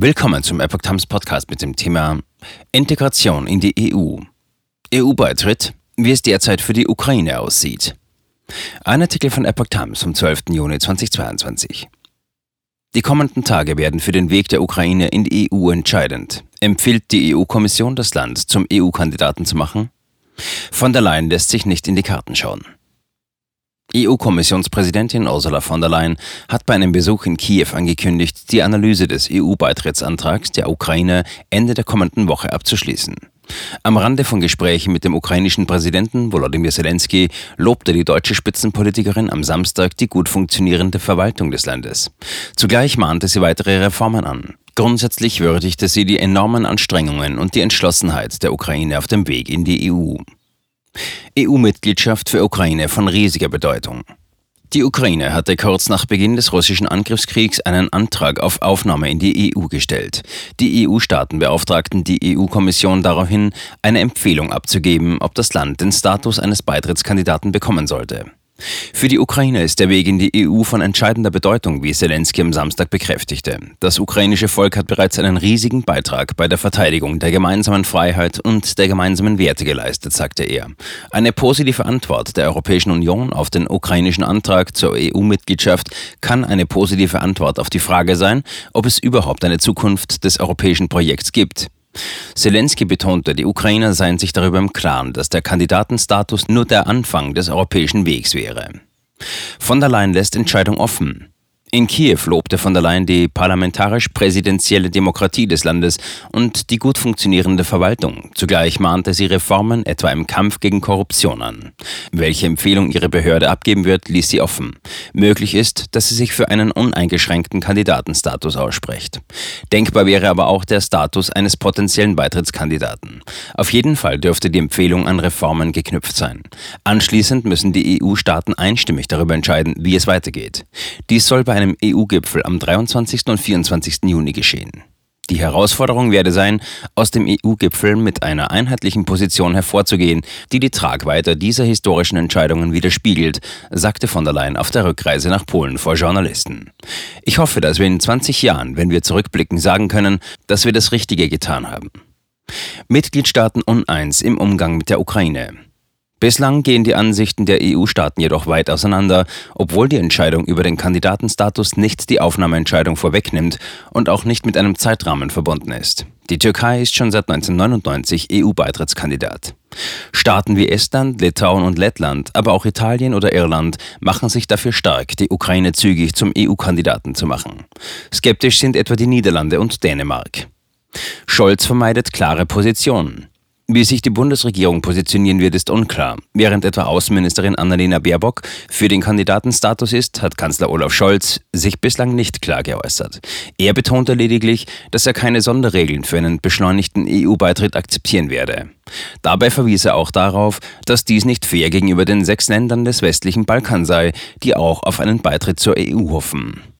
Willkommen zum Epoch Times Podcast mit dem Thema Integration in die EU. EU-Beitritt, wie es derzeit für die Ukraine aussieht. Ein Artikel von Epoch Times vom 12. Juni 2022. Die kommenden Tage werden für den Weg der Ukraine in die EU entscheidend. Empfiehlt die EU-Kommission, das Land zum EU-Kandidaten zu machen? Von der Leyen lässt sich nicht in die Karten schauen. EU-Kommissionspräsidentin Ursula von der Leyen hat bei einem Besuch in Kiew angekündigt, die Analyse des EU-Beitrittsantrags der Ukraine Ende der kommenden Woche abzuschließen. Am Rande von Gesprächen mit dem ukrainischen Präsidenten Volodymyr Zelensky lobte die deutsche Spitzenpolitikerin am Samstag die gut funktionierende Verwaltung des Landes. Zugleich mahnte sie weitere Reformen an. Grundsätzlich würdigte sie die enormen Anstrengungen und die Entschlossenheit der Ukraine auf dem Weg in die EU. EU-Mitgliedschaft für Ukraine von riesiger Bedeutung. Die Ukraine hatte kurz nach Beginn des russischen Angriffskriegs einen Antrag auf Aufnahme in die EU gestellt. Die EU-Staaten beauftragten die EU-Kommission daraufhin, eine Empfehlung abzugeben, ob das Land den Status eines Beitrittskandidaten bekommen sollte. Für die Ukraine ist der Weg in die EU von entscheidender Bedeutung, wie Zelensky am Samstag bekräftigte. Das ukrainische Volk hat bereits einen riesigen Beitrag bei der Verteidigung der gemeinsamen Freiheit und der gemeinsamen Werte geleistet, sagte er. Eine positive Antwort der Europäischen Union auf den ukrainischen Antrag zur EU-Mitgliedschaft kann eine positive Antwort auf die Frage sein, ob es überhaupt eine Zukunft des europäischen Projekts gibt. Zelensky betonte, die Ukrainer seien sich darüber im Klaren, dass der Kandidatenstatus nur der Anfang des europäischen Wegs wäre. Von der Leyen lässt Entscheidung offen. In Kiew lobte von der Leyen die parlamentarisch-präsidentielle Demokratie des Landes und die gut funktionierende Verwaltung. Zugleich mahnte sie Reformen, etwa im Kampf gegen Korruption an. Welche Empfehlung ihre Behörde abgeben wird, ließ sie offen. Möglich ist, dass sie sich für einen uneingeschränkten Kandidatenstatus ausspricht. Denkbar wäre aber auch der Status eines potenziellen Beitrittskandidaten. Auf jeden Fall dürfte die Empfehlung an Reformen geknüpft sein. Anschließend müssen die EU-Staaten einstimmig darüber entscheiden, wie es weitergeht. Dies soll bei einem EU-Gipfel am 23. und 24. Juni geschehen. Die Herausforderung werde sein, aus dem EU-Gipfel mit einer einheitlichen Position hervorzugehen, die die Tragweite dieser historischen Entscheidungen widerspiegelt, sagte von der Leyen auf der Rückreise nach Polen vor Journalisten. Ich hoffe, dass wir in 20 Jahren, wenn wir zurückblicken, sagen können, dass wir das Richtige getan haben. Mitgliedstaaten uneins im Umgang mit der Ukraine. Bislang gehen die Ansichten der EU-Staaten jedoch weit auseinander, obwohl die Entscheidung über den Kandidatenstatus nicht die Aufnahmeentscheidung vorwegnimmt und auch nicht mit einem Zeitrahmen verbunden ist. Die Türkei ist schon seit 1999 EU-Beitrittskandidat. Staaten wie Estland, Litauen und Lettland, aber auch Italien oder Irland machen sich dafür stark, die Ukraine zügig zum EU-Kandidaten zu machen. Skeptisch sind etwa die Niederlande und Dänemark. Scholz vermeidet klare Positionen. Wie sich die Bundesregierung positionieren wird, ist unklar. Während etwa Außenministerin Annalena Baerbock für den Kandidatenstatus ist, hat Kanzler Olaf Scholz sich bislang nicht klar geäußert. Er betonte lediglich, dass er keine Sonderregeln für einen beschleunigten EU-Beitritt akzeptieren werde. Dabei verwies er auch darauf, dass dies nicht fair gegenüber den sechs Ländern des westlichen Balkan sei, die auch auf einen Beitritt zur EU hoffen.